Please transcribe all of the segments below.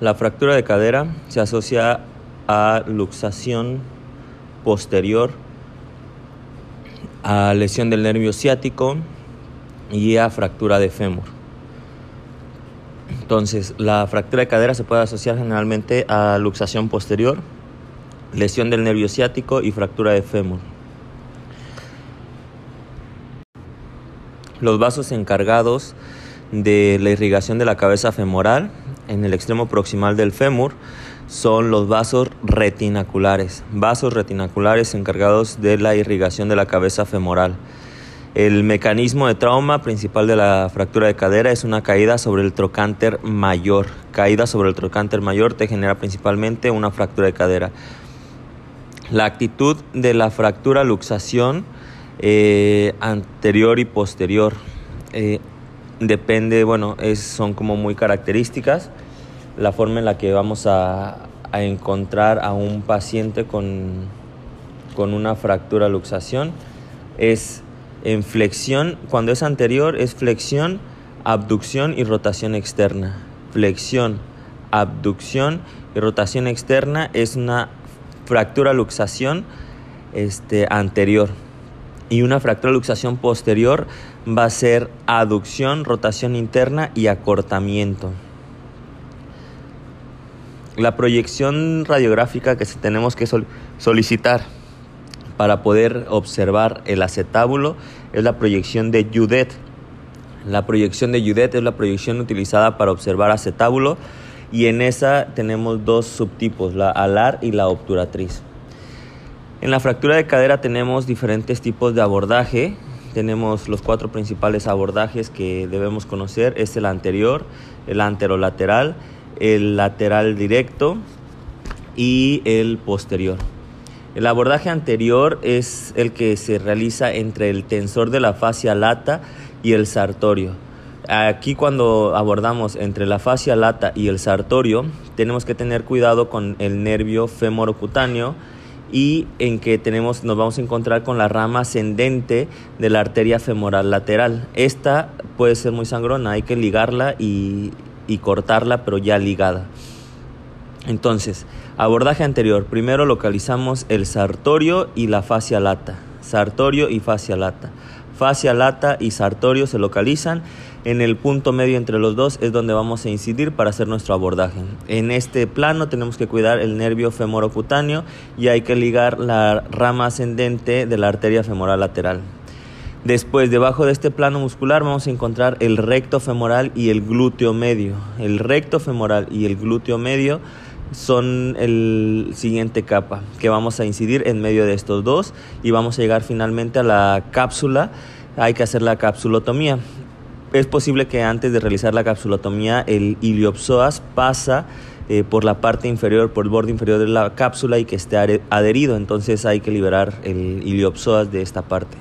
La fractura de cadera se asocia a luxación posterior, a lesión del nervio ciático y a fractura de fémur. Entonces, la fractura de cadera se puede asociar generalmente a luxación posterior, lesión del nervio ciático y fractura de fémur. Los vasos encargados de la irrigación de la cabeza femoral en el extremo proximal del fémur son los vasos retinaculares, vasos retinaculares encargados de la irrigación de la cabeza femoral. El mecanismo de trauma principal de la fractura de cadera es una caída sobre el trocánter mayor. Caída sobre el trocánter mayor te genera principalmente una fractura de cadera. La actitud de la fractura luxación eh, anterior y posterior eh, depende, bueno, es, son como muy características la forma en la que vamos a, encontrar a un paciente con, con una fractura luxación es en flexión, cuando es anterior es flexión, abducción y rotación externa. Flexión, abducción y rotación externa es una fractura luxación este, anterior. Y una fractura luxación posterior va a ser aducción, rotación interna y acortamiento. La proyección radiográfica que tenemos que solicitar para poder observar el acetábulo es la proyección de Judet. La proyección de Judet es la proyección utilizada para observar acetábulo y en esa tenemos dos subtipos, la alar y la obturatriz. En la fractura de cadera tenemos diferentes tipos de abordaje. Tenemos los cuatro principales abordajes que debemos conocer. Es el anterior, el anterolateral, el lateral directo y el posterior. El abordaje anterior es el que se realiza entre el tensor de la fascia lata y el sartorio. Aquí cuando abordamos entre la fascia lata y el sartorio, tenemos que tener cuidado con el nervio femorocutáneo y en que tenemos, nos vamos a encontrar con la rama ascendente de la arteria femoral lateral. Esta puede ser muy sangrona, hay que ligarla y, y cortarla, pero ya ligada. Entonces, abordaje anterior. Primero localizamos el sartorio y la fascia lata. Sartorio y fascia lata. Fascia lata y sartorio se localizan. En el punto medio entre los dos es donde vamos a incidir para hacer nuestro abordaje. En este plano tenemos que cuidar el nervio femorocutáneo y hay que ligar la rama ascendente de la arteria femoral lateral. Después, debajo de este plano muscular vamos a encontrar el recto femoral y el glúteo medio. El recto femoral y el glúteo medio son el siguiente capa que vamos a incidir en medio de estos dos y vamos a llegar finalmente a la cápsula. Hay que hacer la capsulotomía. Es posible que antes de realizar la capsulotomía el iliopsoas pasa eh, por la parte inferior, por el borde inferior de la cápsula y que esté adherido. Entonces hay que liberar el iliopsoas de esta parte.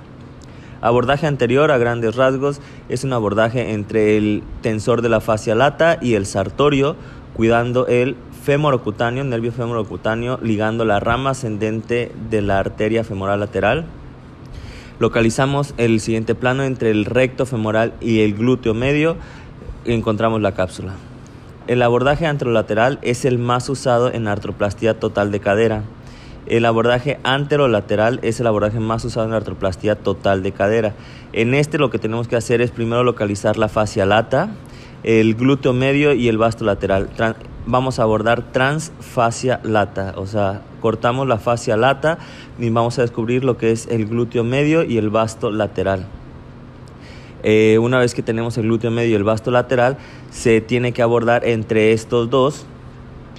Abordaje anterior a grandes rasgos es un abordaje entre el tensor de la fascia lata y el sartorio, cuidando el femorocutáneo, nervio femorocutáneo, ligando la rama ascendente de la arteria femoral lateral. Localizamos el siguiente plano entre el recto femoral y el glúteo medio y encontramos la cápsula. El abordaje anterolateral es el más usado en artroplastía total de cadera. El abordaje anterolateral es el abordaje más usado en la artroplastía total de cadera. En este lo que tenemos que hacer es primero localizar la fascia lata, el glúteo medio y el vasto lateral vamos a abordar transfascia lata, o sea, cortamos la fascia lata y vamos a descubrir lo que es el glúteo medio y el vasto lateral. Eh, una vez que tenemos el glúteo medio y el vasto lateral, se tiene que abordar entre estos dos,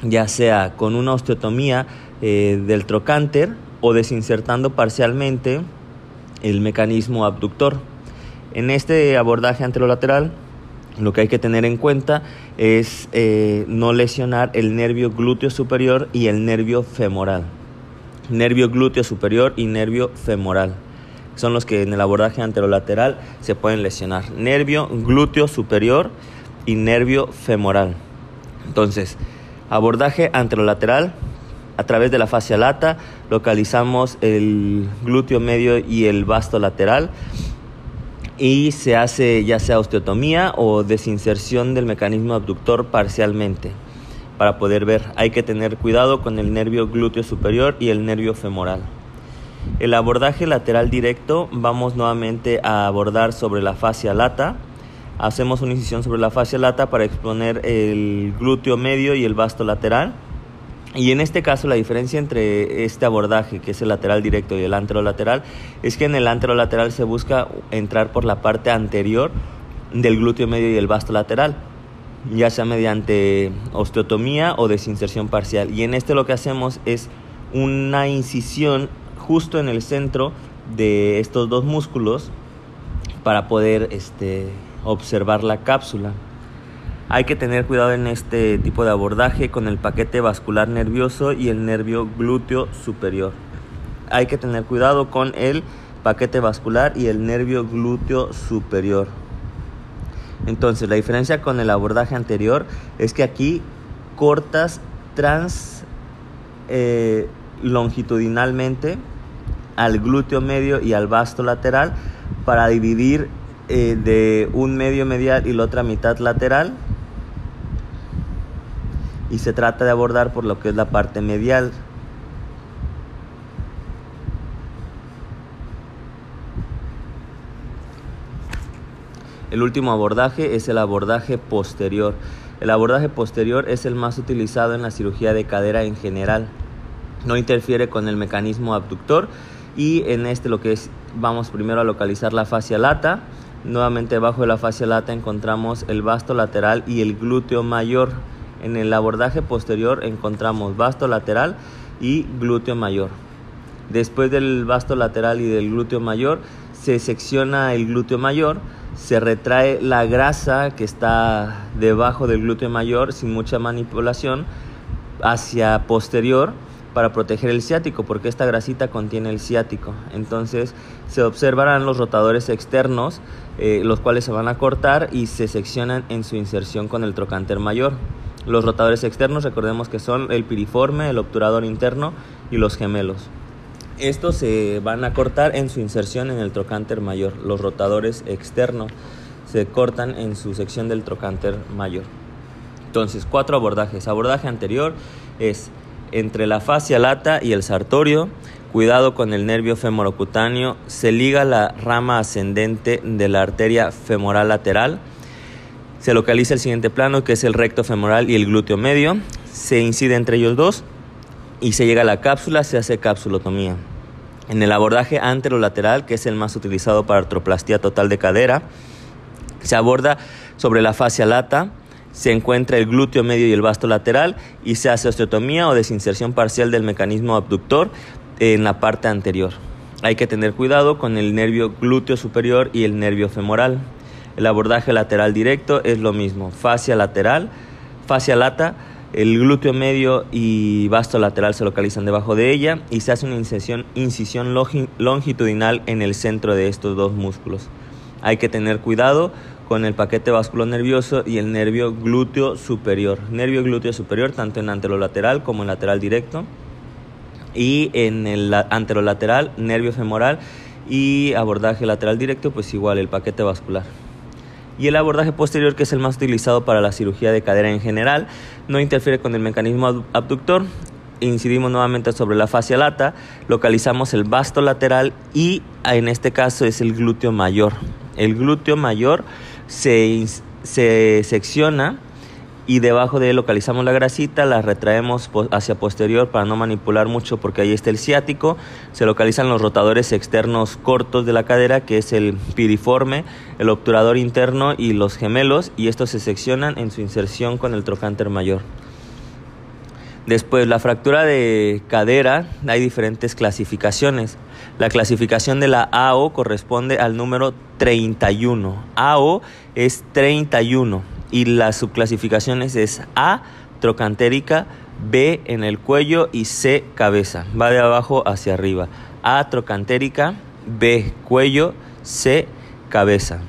ya sea con una osteotomía eh, del trocánter o desinsertando parcialmente el mecanismo abductor. En este abordaje anterolateral, lo que hay que tener en cuenta es eh, no lesionar el nervio glúteo superior y el nervio femoral. Nervio glúteo superior y nervio femoral. Son los que en el abordaje anterolateral se pueden lesionar. Nervio glúteo superior y nervio femoral. Entonces, abordaje anterolateral, a través de la fascia lata localizamos el glúteo medio y el vasto lateral y se hace ya sea osteotomía o desinserción del mecanismo abductor parcialmente. para poder ver. Hay que tener cuidado con el nervio glúteo superior y el nervio femoral. El abordaje lateral directo, vamos nuevamente a abordar sobre la fascia lata. Hacemos una incisión sobre la fascia lata para exponer el glúteo medio y el vasto lateral. Y en este caso la diferencia entre este abordaje, que es el lateral directo, y el anterolateral, es que en el anterolateral se busca entrar por la parte anterior del glúteo medio y el vasto lateral, ya sea mediante osteotomía o desinserción parcial. Y en este lo que hacemos es una incisión justo en el centro de estos dos músculos para poder este, observar la cápsula. Hay que tener cuidado en este tipo de abordaje con el paquete vascular nervioso y el nervio glúteo superior. Hay que tener cuidado con el paquete vascular y el nervio glúteo superior. Entonces, la diferencia con el abordaje anterior es que aquí cortas trans eh, longitudinalmente al glúteo medio y al vasto lateral para dividir eh, de un medio medial y la otra mitad lateral y se trata de abordar por lo que es la parte medial. El último abordaje es el abordaje posterior. El abordaje posterior es el más utilizado en la cirugía de cadera en general. No interfiere con el mecanismo abductor y en este lo que es vamos primero a localizar la fascia lata. Nuevamente debajo de la fascia lata encontramos el vasto lateral y el glúteo mayor. En el abordaje posterior encontramos vasto lateral y glúteo mayor. Después del vasto lateral y del glúteo mayor, se secciona el glúteo mayor, se retrae la grasa que está debajo del glúteo mayor sin mucha manipulación hacia posterior para proteger el ciático, porque esta grasita contiene el ciático. Entonces se observarán los rotadores externos, eh, los cuales se van a cortar y se seccionan en su inserción con el trocánter mayor. Los rotadores externos, recordemos que son el piriforme, el obturador interno y los gemelos. Estos se van a cortar en su inserción en el trocánter mayor. Los rotadores externos se cortan en su sección del trocánter mayor. Entonces, cuatro abordajes. Abordaje anterior es entre la fascia lata y el sartorio. Cuidado con el nervio femorocutáneo. Se liga la rama ascendente de la arteria femoral lateral se localiza el siguiente plano que es el recto femoral y el glúteo medio. Se incide entre ellos dos y se llega a la cápsula, se hace capsulotomía. En el abordaje anterolateral, que es el más utilizado para artroplastía total de cadera, se aborda sobre la fascia lata, se encuentra el glúteo medio y el vasto lateral y se hace osteotomía o desinserción parcial del mecanismo abductor en la parte anterior. Hay que tener cuidado con el nervio glúteo superior y el nervio femoral. El abordaje lateral directo es lo mismo, fascia lateral, fascia lata, el glúteo medio y vasto lateral se localizan debajo de ella y se hace una incisión, incisión longitudinal en el centro de estos dos músculos. Hay que tener cuidado con el paquete nervioso y el nervio glúteo superior. Nervio glúteo superior tanto en anterolateral como en lateral directo y en el anterolateral nervio femoral y abordaje lateral directo pues igual el paquete vascular y el abordaje posterior, que es el más utilizado para la cirugía de cadera en general, no interfiere con el mecanismo abductor. Incidimos nuevamente sobre la fascia lata, localizamos el vasto lateral y en este caso es el glúteo mayor. El glúteo mayor se, se secciona y debajo de él localizamos la grasita, la retraemos hacia posterior para no manipular mucho porque ahí está el ciático, se localizan los rotadores externos cortos de la cadera que es el piriforme, el obturador interno y los gemelos y estos se seccionan en su inserción con el trocánter mayor. Después, la fractura de cadera, hay diferentes clasificaciones. La clasificación de la AO corresponde al número 31. AO es 31 y las subclasificaciones es A, trocantérica, B en el cuello y C, cabeza. Va de abajo hacia arriba. A, trocantérica, B, cuello, C, cabeza.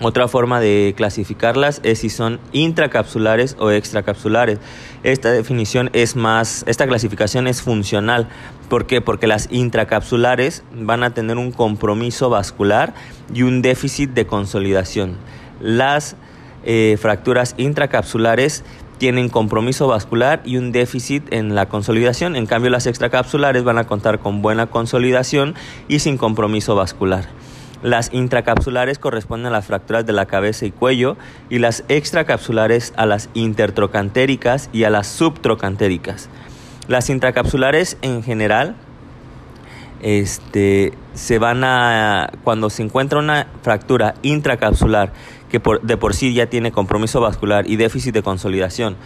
Otra forma de clasificarlas es si son intracapsulares o extracapsulares. Esta definición es más, esta clasificación es funcional. ¿Por qué? Porque las intracapsulares van a tener un compromiso vascular y un déficit de consolidación. Las eh, fracturas intracapsulares tienen compromiso vascular y un déficit en la consolidación. En cambio, las extracapsulares van a contar con buena consolidación y sin compromiso vascular. Las intracapsulares corresponden a las fracturas de la cabeza y cuello y las extracapsulares a las intertrocantéricas y a las subtrocantéricas. Las intracapsulares en general este, se van a, cuando se encuentra una fractura intracapsular que de por sí ya tiene compromiso vascular y déficit de consolidación,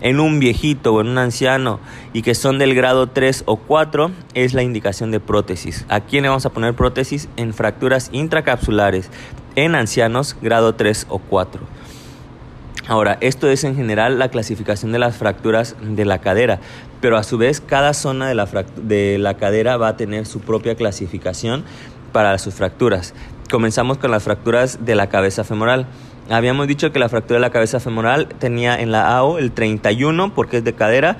en un viejito o en un anciano y que son del grado 3 o 4 es la indicación de prótesis. ¿A quién le vamos a poner prótesis? En fracturas intracapsulares en ancianos grado 3 o 4. Ahora, esto es en general la clasificación de las fracturas de la cadera, pero a su vez cada zona de la, de la cadera va a tener su propia clasificación para sus fracturas. Comenzamos con las fracturas de la cabeza femoral. Habíamos dicho que la fractura de la cabeza femoral tenía en la AO el 31 porque es de cadera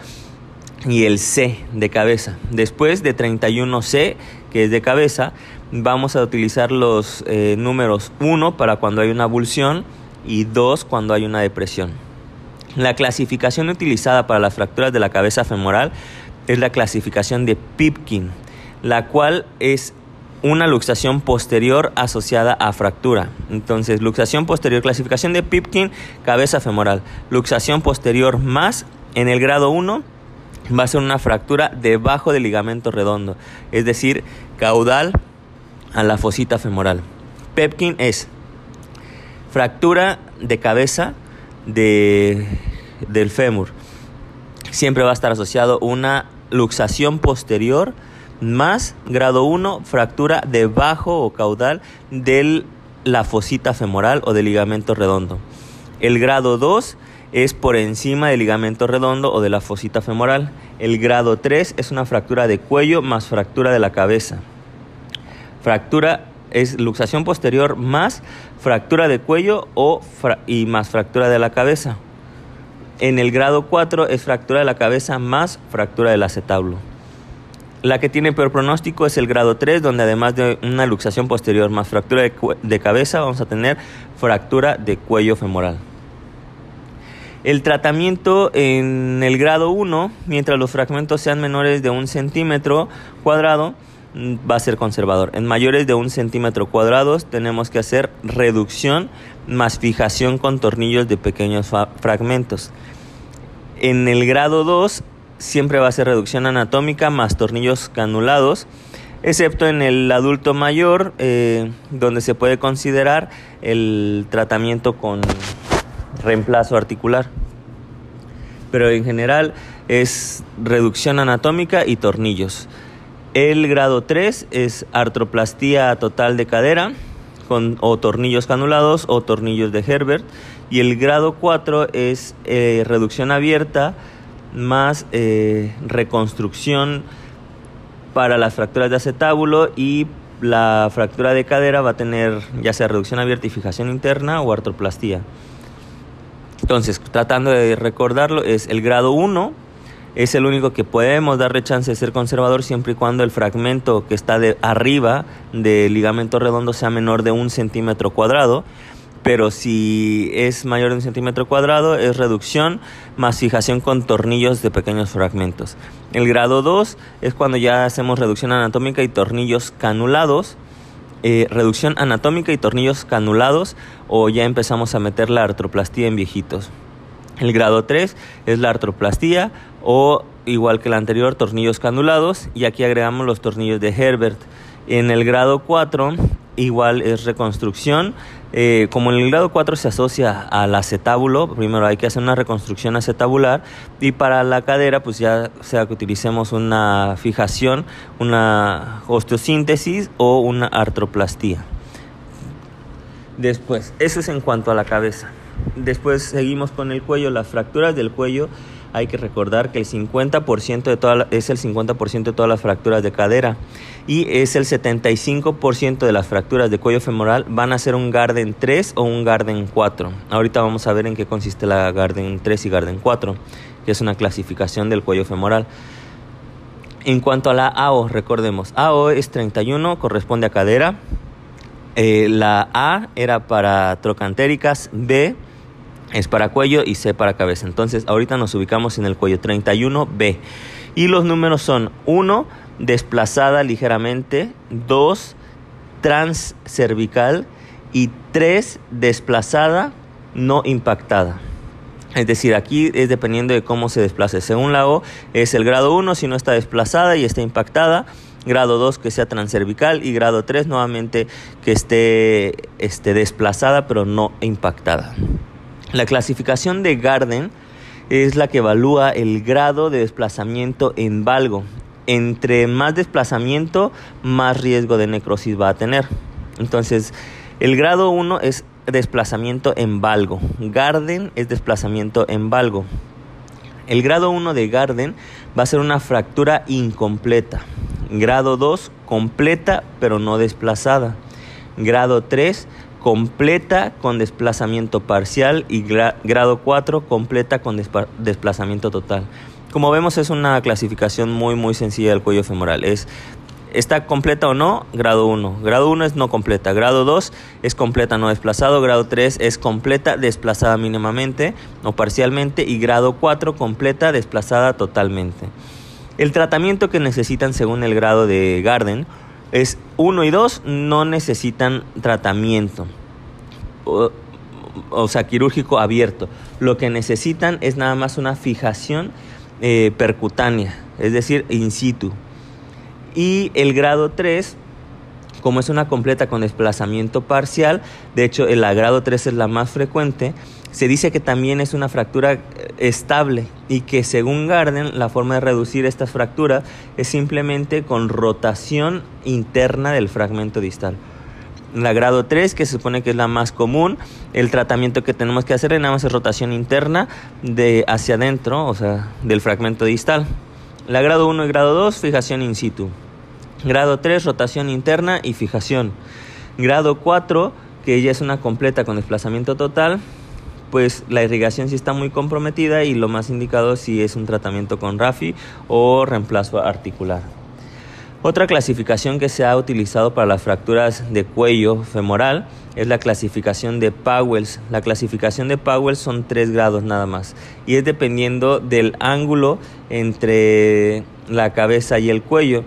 y el C de cabeza. Después de 31C, que es de cabeza, vamos a utilizar los eh, números 1 para cuando hay una abulsión y 2 cuando hay una depresión. La clasificación utilizada para las fracturas de la cabeza femoral es la clasificación de Pipkin, la cual es una luxación posterior asociada a fractura. Entonces, luxación posterior, clasificación de Pipkin, cabeza femoral. Luxación posterior más en el grado 1 va a ser una fractura debajo del ligamento redondo, es decir, caudal a la fosita femoral. Pepkin es Fractura de cabeza de, del fémur. Siempre va a estar asociado una luxación posterior más grado 1, fractura debajo o caudal de la fosita femoral o del ligamento redondo. El grado 2 es por encima del ligamento redondo o de la fosita femoral. El grado 3 es una fractura de cuello más fractura de la cabeza. Fractura es luxación posterior más fractura de cuello o y más fractura de la cabeza. En el grado 4 es fractura de la cabeza más fractura del acetablo. La que tiene peor pronóstico es el grado 3, donde además de una luxación posterior más fractura de, cabeza, vamos a tener fractura de cuello femoral. El tratamiento en el grado 1, mientras los fragmentos sean menores de un centímetro cuadrado, va a ser conservador. En mayores de un centímetro cuadrados tenemos que hacer reducción más fijación con tornillos de pequeños fragmentos. En el grado 2 siempre va a ser reducción anatómica más tornillos canulados, excepto en el adulto mayor, eh, donde se puede considerar el tratamiento con reemplazo articular. Pero en general es reducción anatómica y tornillos. El grado 3 es artroplastía total de cadera con o tornillos canulados o tornillos de Herbert y el grado 4 es eh, reducción abierta más eh, reconstrucción para las fracturas de acetábulo y la fractura de cadera va a tener ya sea reducción abierta y fijación interna o artroplastía. Entonces, tratando de recordarlo, es el grado 1 es el único que podemos darle chance de ser conservador siempre y cuando el fragmento que está de arriba del ligamento redondo sea menor de un centímetro cuadrado. Pero si es mayor de un centímetro cuadrado, es reducción más fijación con tornillos de pequeños fragmentos. El grado 2 es cuando ya hacemos reducción anatómica y tornillos canulados. Eh, reducción anatómica y tornillos canulados o ya empezamos a meter la artroplastía en viejitos. El grado 3 es la artroplastía o igual que el anterior, tornillos canulados y aquí agregamos los tornillos de Herbert. En el grado 4 igual es reconstrucción. Eh, como en el grado 4 se asocia al acetábulo, primero hay que hacer una reconstrucción acetabular y para la cadera pues ya sea que utilicemos una fijación, una osteosíntesis o una artroplastía. Después, eso es en cuanto a la cabeza. Después seguimos con el cuello, las fracturas del cuello. Hay que recordar que el 50% de toda es el 50% de todas las fracturas de cadera y es el 75% de las fracturas de cuello femoral van a ser un Garden 3 o un Garden 4. Ahorita vamos a ver en qué consiste la Garden 3 y Garden 4, que es una clasificación del cuello femoral. En cuanto a la AO, recordemos, AO es 31, corresponde a cadera. Eh, la A era para trocantéricas, B es para cuello y C para cabeza. Entonces, ahorita nos ubicamos en el cuello 31B. Y los números son 1, desplazada ligeramente, 2, transcervical y 3, desplazada no impactada. Es decir, aquí es dependiendo de cómo se desplace. Según la O, es el grado 1 si no está desplazada y está impactada. Grado 2 que sea transcervical y grado 3 nuevamente que esté, esté desplazada pero no impactada. La clasificación de Garden es la que evalúa el grado de desplazamiento en valgo. Entre más desplazamiento, más riesgo de necrosis va a tener. Entonces, el grado 1 es desplazamiento en valgo. Garden es desplazamiento en valgo. El grado 1 de Garden va a ser una fractura incompleta. Grado 2, completa pero no desplazada. Grado 3, completa con desplazamiento parcial y grado 4 completa con desplazamiento total. Como vemos es una clasificación muy muy sencilla del cuello femoral. Es está completa o no, grado 1. Grado 1 es no completa. Grado 2 es completa no desplazado. Grado 3 es completa desplazada mínimamente o parcialmente. Y grado 4 completa desplazada totalmente. El tratamiento que necesitan según el grado de Garden es 1 y 2 no necesitan tratamiento. O, sea, quirúrgico abierto. Lo que necesitan es nada más una fijación eh, percutánea, es decir, in situ. Y el grado 3, como es una completa con desplazamiento parcial, de hecho el grado 3 es la más frecuente, se dice que también es una fractura eh, estable y que según Garden la forma de reducir esta fractura es simplemente con rotación interna del fragmento distal. La grado 3, que se supone que es la más común, el tratamiento que tenemos que hacer nada más es rotación interna de hacia adentro, o sea, del fragmento distal. La grado 1 y grado 2, fijación in situ. Grado 3, rotación interna y fijación. Grado 4, que ya es una completa con desplazamiento total, pues la irrigación sí está muy comprometida y lo más indicado sí es un tratamiento con RAFI o reemplazo articular. Otra clasificación que se ha utilizado para las fracturas de cuello femoral es la clasificación de Powells. La clasificación de Powells son tres grados nada más y es dependiendo del ángulo entre la cabeza y el cuello.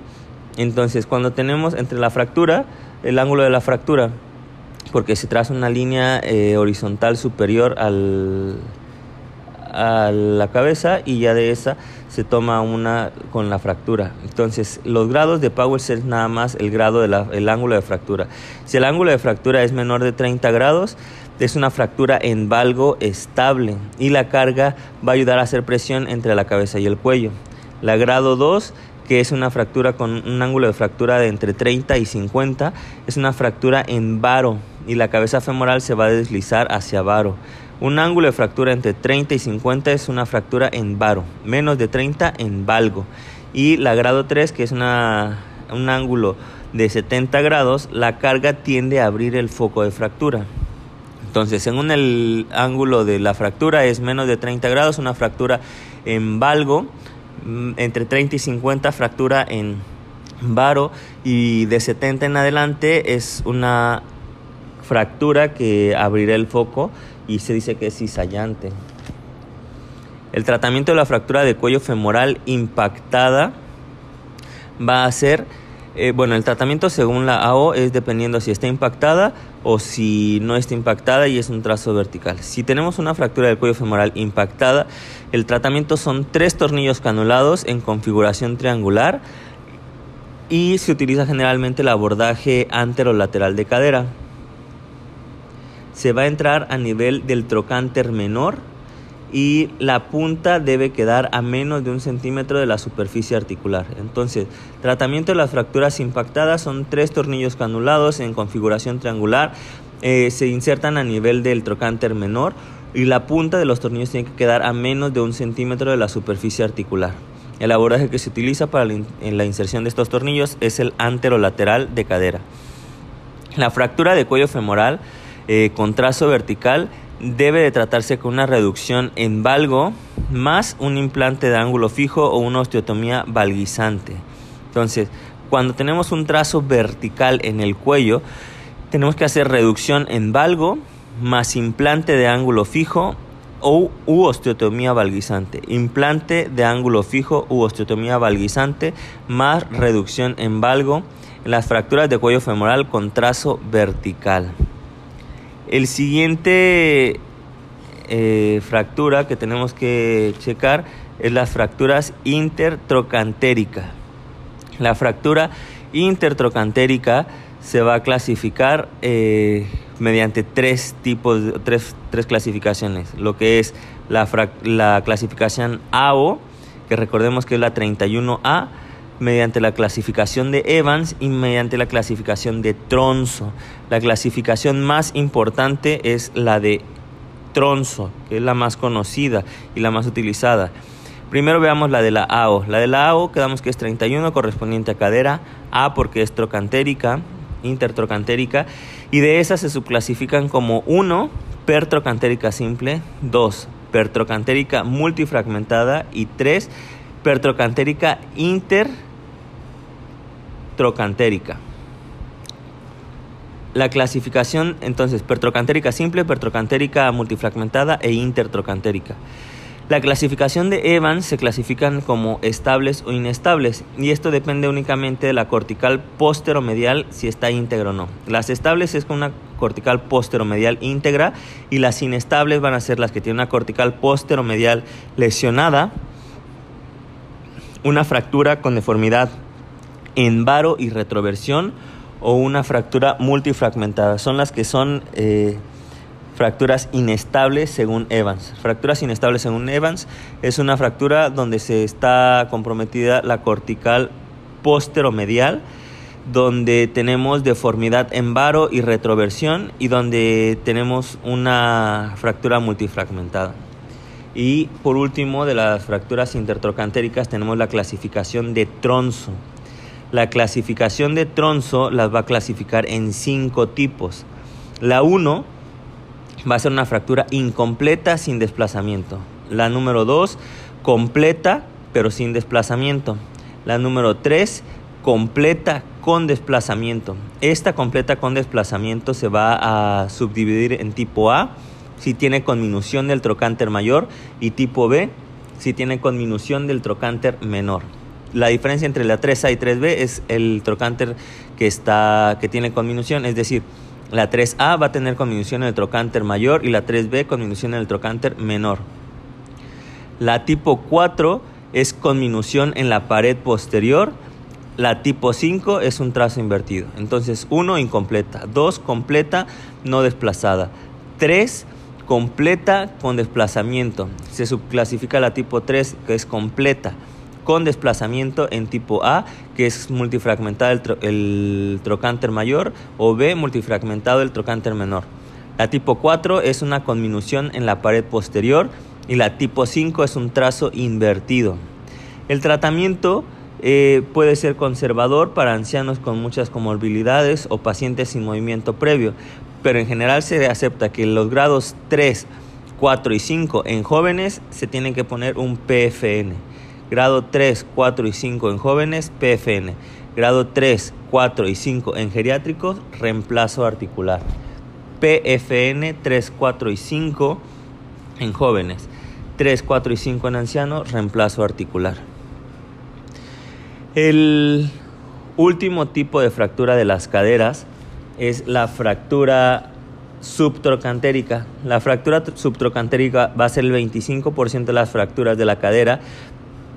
Entonces, cuando tenemos entre la fractura, el ángulo de la fractura, porque se traza una línea eh, horizontal superior al, a la cabeza y ya de esa se toma una con la fractura. Entonces, los grados de Powers es nada más el grado del ángulo de fractura. Si el ángulo de fractura es menor de 30 grados, es una fractura en valgo estable y la carga va a ayudar a hacer presión entre la cabeza y el cuello. La grado 2 que es una fractura con un ángulo de fractura de entre 30 y 50, es una fractura en varo y la cabeza femoral se va a deslizar hacia varo. Un ángulo de fractura entre 30 y 50 es una fractura en varo, menos de 30 en valgo. Y la grado 3, que es una, un ángulo de 70 grados, la carga tiende a abrir el foco de fractura. Entonces, según el ángulo de la fractura es menos de 30 grados, una fractura en valgo Mm, entre 30 y 50 fractura en varo y de 70 en adelante es una fractura que abrirá el foco y se dice que es cizallante. El tratamiento de la fractura de cuello femoral impactada va a ser eh, bueno, el tratamiento según la AO es dependiendo si está impactada o si no está impactada y es un trazo vertical. Si tenemos una fractura del cuello femoral impactada, el tratamiento son tres tornillos canulados en configuración triangular y se utiliza generalmente el abordaje anterolateral de cadera. Se va a entrar a nivel del trocánter menor y la punta debe quedar a menos de un centímetro de la superficie articular. Entonces, tratamiento de las fracturas impactadas son tres tornillos canulados en configuración triangular, eh, se insertan a nivel del trocánter menor y la punta de los tornillos tiene que quedar a menos de un centímetro de la superficie articular. El abordaje que se utiliza para en la inserción de estos tornillos es el anterolateral de cadera. La fractura de cuello femoral eh, con trazo vertical debe de tratarse con una reducción en valgo más un implante de ángulo fijo o una osteotomía valguizante. Entonces, cuando tenemos un trazo vertical en el cuello, tenemos que hacer reducción en valgo más implante de ángulo fijo o u osteotomía valguizante, implante de ángulo fijo u osteotomía valguizante más reducción en valgo en las fracturas de cuello femoral con trazo vertical. El siguiente eh, fractura que tenemos que checar es las fracturas intertrocantéricas. La fractura intertrocantérica se va a clasificar eh, mediante tres tipos, tres, tres, clasificaciones. Lo que es la, la clasificación AO, que recordemos que es la 31A, mediante la clasificación de Evans y mediante la clasificación de Tronzo. La clasificación más importante es la de Tronzo, que es la más conocida y la más utilizada. Primero veamos la de la AO. La de la AO quedamos que es 31 correspondiente a cadera, A porque es trocantérica, intertrocantérica, y de esas se subclasifican como 1, pertrocantérica simple, 2, pertrocantérica multifragmentada y 3, pertrocantérica intertrocantérica. La clasificación entonces pertrocantérica simple, pertrocantérica multifragmentada e intertrocantérica. La clasificación de Evans se clasifican como estables o inestables y esto depende únicamente de la cortical posteromedial si está íntegra o no. Las estables es con una cortical posteromedial íntegra y las inestables van a ser las que tienen una cortical posteromedial lesionada, una fractura con deformidad en varo y retroversión o una fractura multifragmentada. Son las que son eh, fracturas inestables según Evans. Fracturas inestables según Evans es una fractura donde se está comprometida la cortical posteromedial, donde tenemos deformidad en varo y retroversión y donde tenemos una fractura multifragmentada. Y por último, de las fracturas intertrocantéricas tenemos la clasificación de tronzo. La clasificación de tronzo las va a clasificar en cinco tipos. La 1 va a ser una fractura incompleta sin desplazamiento. La número 2, completa pero sin desplazamiento. La número 3, completa con desplazamiento. Esta completa con desplazamiento se va a subdividir en tipo A si tiene conminución del trocánter mayor y tipo B si tiene conminución del trocánter menor. La diferencia entre la 3A y 3B es el trocánter que, está, que tiene conminución, es decir, la 3A va a tener conminución en el trocánter mayor y la 3B conminución en el trocánter menor. La tipo 4 es conminución en la pared posterior. La tipo 5 es un trazo invertido. Entonces 1 incompleta, 2 completa no desplazada, 3 completa con desplazamiento. Se subclasifica la tipo 3 que es completa con desplazamiento en tipo A, que es multifragmentado el, trocánter mayor, o B, multifragmentado el trocánter menor. La tipo 4 es una conminución en la pared posterior y la tipo 5 es un trazo invertido. El tratamiento eh, puede ser conservador para ancianos con muchas comorbilidades o pacientes sin movimiento previo, pero en general se acepta que los grados 3, 4 y 5 en jóvenes se tiene que poner un PFN. Grado 3, 4 y 5 en jóvenes, PFN. Grado 3, 4 y 5 en geriátricos, reemplazo articular. PFN 3, 4 y 5 en jóvenes. 3, 4 y 5 en ancianos, reemplazo articular. El último tipo de fractura de las caderas es la fractura subtrocantérica. La fractura subtrocantérica va a ser el 25% de las fracturas de la cadera,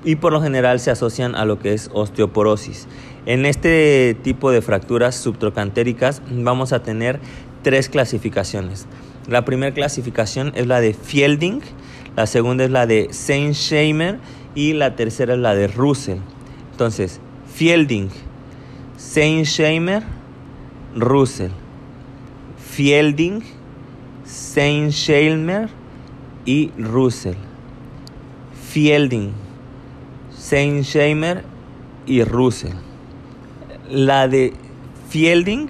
y por lo general se asocian a lo que es osteoporosis. En este tipo de fracturas subtrocantéricas vamos a tener tres clasificaciones. La primera clasificación es la de Fielding, la segunda es la de Seinsheimer y la tercera es la de Russell. Entonces, Fielding, Seinsheimer, Russell. Fielding, Seinsheimer y Russell. Fielding, Seinsheimer y Russell. La de Fielding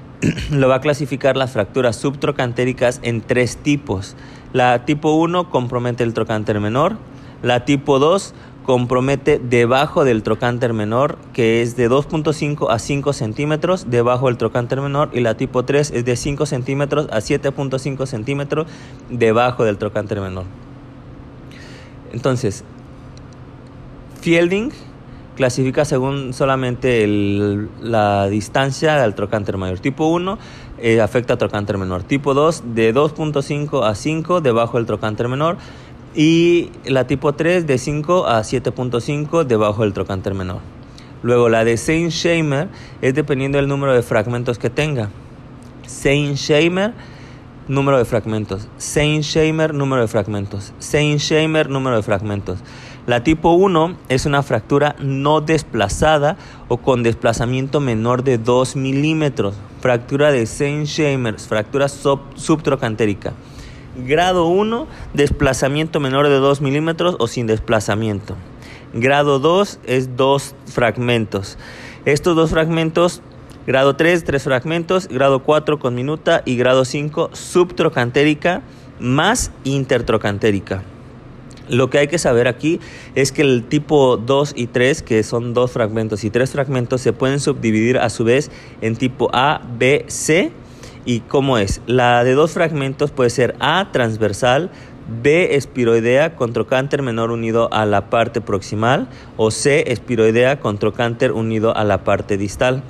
lo va a clasificar las fracturas subtrocantéricas en tres tipos. La tipo 1 compromete el trocánter menor, la tipo 2 compromete debajo del trocánter menor, que es de 2.5 a 5 centímetros debajo del trocánter menor, y la tipo 3 es de 5 centímetros a 7.5 centímetros debajo del trocánter menor. Entonces, Fielding clasifica según solamente la distancia del trocánter mayor. Tipo 1 eh, afecta al trocánter menor. Tipo 2 de 2.5 a 5 debajo del trocánter menor. Y la tipo 3 de 5 a 7.5 debajo del trocánter menor. Luego la de Sein-Shamer es dependiendo del número de fragmentos que tenga. Sein-Shamer, número de fragmentos. Sein-Shamer, número de fragmentos. Sein-Shamer, número de fragmentos. La tipo 1 es una fractura no desplazada o con desplazamiento menor de 2 milímetros. Fractura de Sein-Shamer, fractura subtrocantérica. Grado 1, desplazamiento menor de 2 milímetros o sin desplazamiento. Grado 2 es dos fragmentos. Estos dos fragmentos, grado 3, tres fragmentos, grado 4 con minuta y grado 5 subtrocantérica más intertrocantérica. Lo que hay que saber aquí es que el tipo 2 y 3, que son dos fragmentos y tres fragmentos, se pueden subdividir a su vez en tipo A, B, C ¿Y cómo es? La de dos fragmentos puede ser A transversal, B espiroidea con trocánter menor unido a la parte proximal o C espiroidea con trocánter unido a la parte distal.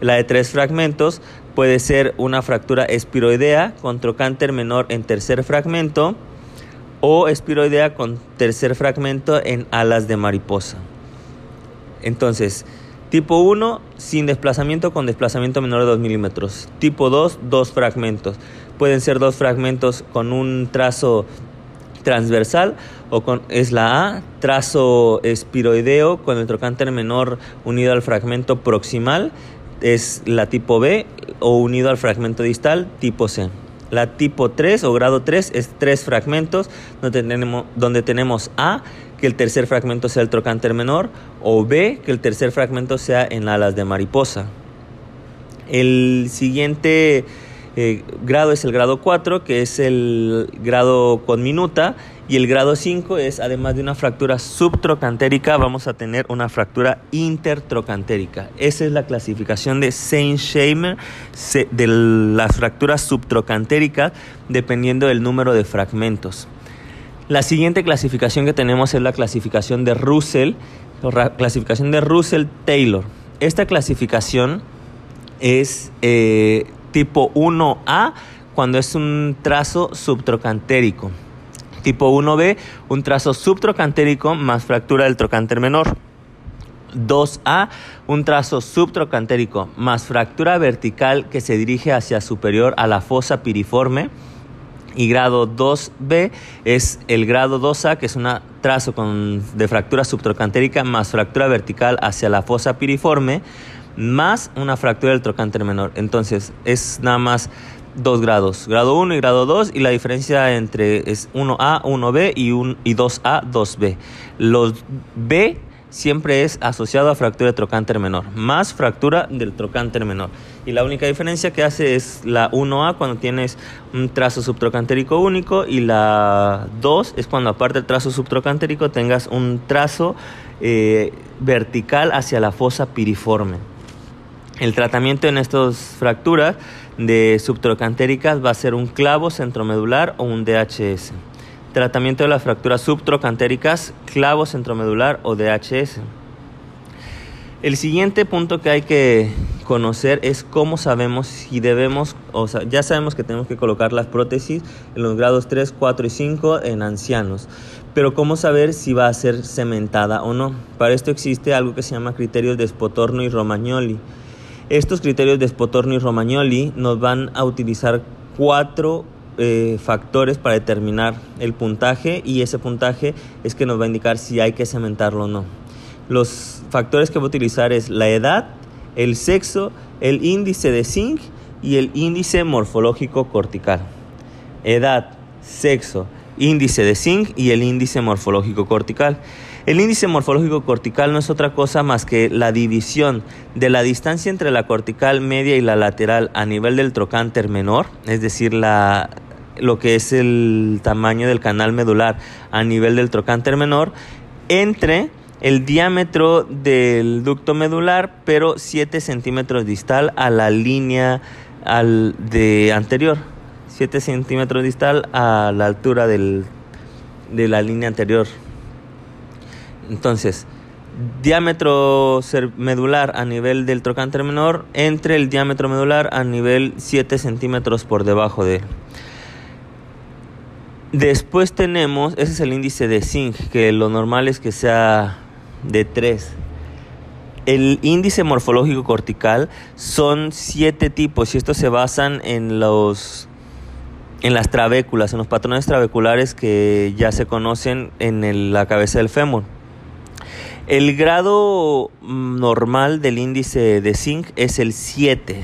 La de tres fragmentos puede ser una fractura espiroidea con trocánter menor en tercer fragmento o espiroidea con tercer fragmento en alas de mariposa. Entonces, Tipo 1, sin desplazamiento con desplazamiento menor de 2 milímetros. Tipo 2, dos fragmentos. Pueden ser dos fragmentos con un trazo transversal o con es la A, trazo espiroideo con el trocánter menor unido al fragmento proximal es la tipo B o unido al fragmento distal tipo C. La tipo 3 o grado 3 es tres fragmentos donde tenemos, A que el tercer fragmento sea el trocánter menor, o B, que el tercer fragmento sea en alas de mariposa. El siguiente eh, grado es el grado 4, que es el grado con minuta, y el grado 5 es, además de una fractura subtrocantérica, vamos a tener una fractura intertrocantérica. Esa es la clasificación de Saint-Shamer de las fracturas subtrocantéricas, dependiendo del número de fragmentos. La siguiente clasificación que tenemos es la clasificación de Russell, clasificación de Russell-Taylor. Esta clasificación es eh, tipo 1A cuando es un trazo subtrocantérico. Tipo 1B, un trazo subtrocantérico más fractura del trocánter menor. 2A, un trazo subtrocantérico más fractura vertical que se dirige hacia superior a la fosa piriforme y grado 2B es el grado 2A, que es un trazo de fractura subtrocantérica más fractura vertical hacia la fosa piriforme, más una fractura del trocánter menor. Entonces es nada más dos grados, grado 1 y grado 2, y la diferencia entre es 1A, 1B y, y 2A, 2B. Los B siempre es asociado a fractura de trocánter menor, más fractura del trocánter menor. Y la única diferencia que hace es la 1A cuando tienes un trazo subtrocantérico único y la 2 es cuando aparte del trazo subtrocantérico tengas un trazo eh, vertical hacia la fosa piriforme. El tratamiento en estas fracturas de subtrocantéricas va a ser un clavo centromedular o un DHS. Tratamiento de las fracturas subtrocantéricas, clavo centromedular o DHS. El siguiente punto que hay que conocer es cómo sabemos si debemos, o ya sabemos que tenemos que colocar las prótesis en los grados 3, 4 y 5 en ancianos, pero cómo saber si va a ser cementada o no. Para esto existe algo que se llama criterios de Spotorno y Romagnoli. Estos criterios de Spotorno y Romagnoli nos van a utilizar cuatro eh, factores para determinar el puntaje y ese puntaje es que nos va a indicar si hay que cementarlo o no. Los factores que voy a utilizar es la edad, el sexo, el índice de zinc y el índice morfológico cortical. Edad, sexo, índice de zinc y el índice morfológico cortical. El índice morfológico cortical no es otra cosa más que la división de la distancia entre la cortical media y la lateral a nivel del trocánter menor, es decir, lo que es el tamaño del canal medular a nivel del trocánter menor, entre el diámetro del ducto medular, pero 7 centímetros distal a la línea de anterior. 7 centímetros distal a la altura del, de la línea anterior. Entonces, diámetro medular a nivel del trocánter menor entre el diámetro medular a nivel 7 centímetros por debajo de él. Después tenemos, ese es el índice de zinc, que lo normal es que sea de 3. El índice morfológico cortical son siete tipos y estos se basan en los en las trabéculas, en los patrones trabeculares que ya se conocen en la cabeza del fémur. El grado normal del índice de zinc es el 7.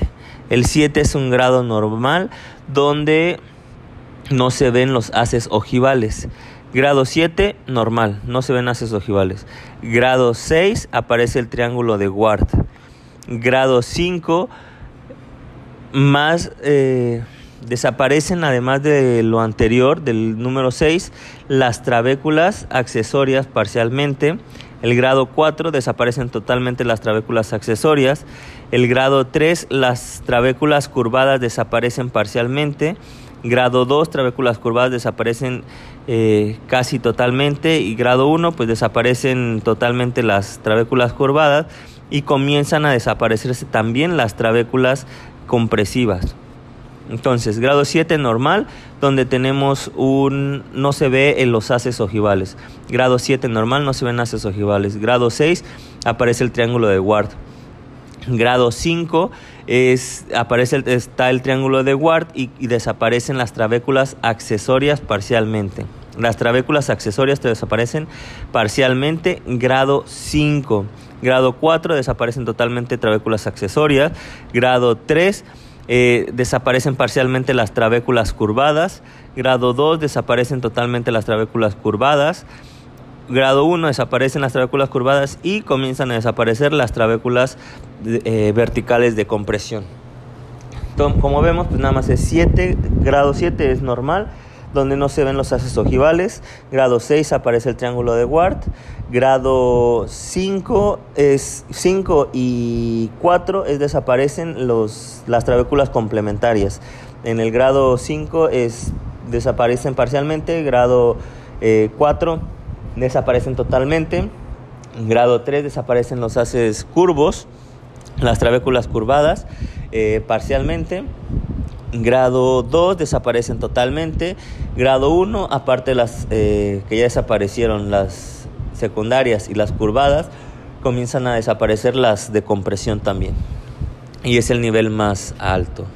El 7 es un grado normal donde no se ven los haces ojivales. Grado 7, normal, no se ven haces ojivales. Grado 6, aparece el triángulo de Ward. Grado 5, más eh, desaparecen, además de lo anterior, del número 6, las trabéculas accesorias parcialmente. El grado 4 desaparecen totalmente las trabéculas accesorias. El grado 3, las trabéculas curvadas desaparecen parcialmente. Grado 2, trabéculas curvadas desaparecen eh, casi totalmente. Y grado 1, pues desaparecen totalmente las trabéculas curvadas y comienzan a desaparecerse también las trabéculas compresivas. Entonces, grado 7 normal, donde tenemos un no se ve en los haces ojivales. Grado 7 normal, no se ven haces ojivales. Grado 6 aparece el triángulo de Ward. Grado 5 es, aparece está el triángulo de Ward y, desaparecen las trabéculas accesorias parcialmente. Las trabéculas accesorias te desaparecen parcialmente. Grado 5. Grado 4 desaparecen totalmente trabéculas accesorias. Grado 3 eh, desaparecen parcialmente las trabéculas curvadas. Grado 2 desaparecen totalmente las trabéculas curvadas. Grado 1 desaparecen las trabéculas curvadas y comienzan a desaparecer las trabéculas eh, verticales de compresión. como vemos, pues nada más es 7, grado 7 es normal, donde no se ven los haces ojivales. Grado 6 aparece el triángulo de Ward. Grado 5 es 5 y 4 es desaparecen los, las trabéculas complementarias. En el grado 5 es desaparecen parcialmente, grado 4 eh, desaparecen totalmente. En grado 3 desaparecen los haces curvos, las trabéculas curvadas eh, parcialmente. Grado 2 desaparecen totalmente. Grado 1, aparte de las eh, que ya desaparecieron las secundarias y las curvadas, comienzan a desaparecer las de compresión también. Y es el nivel más alto.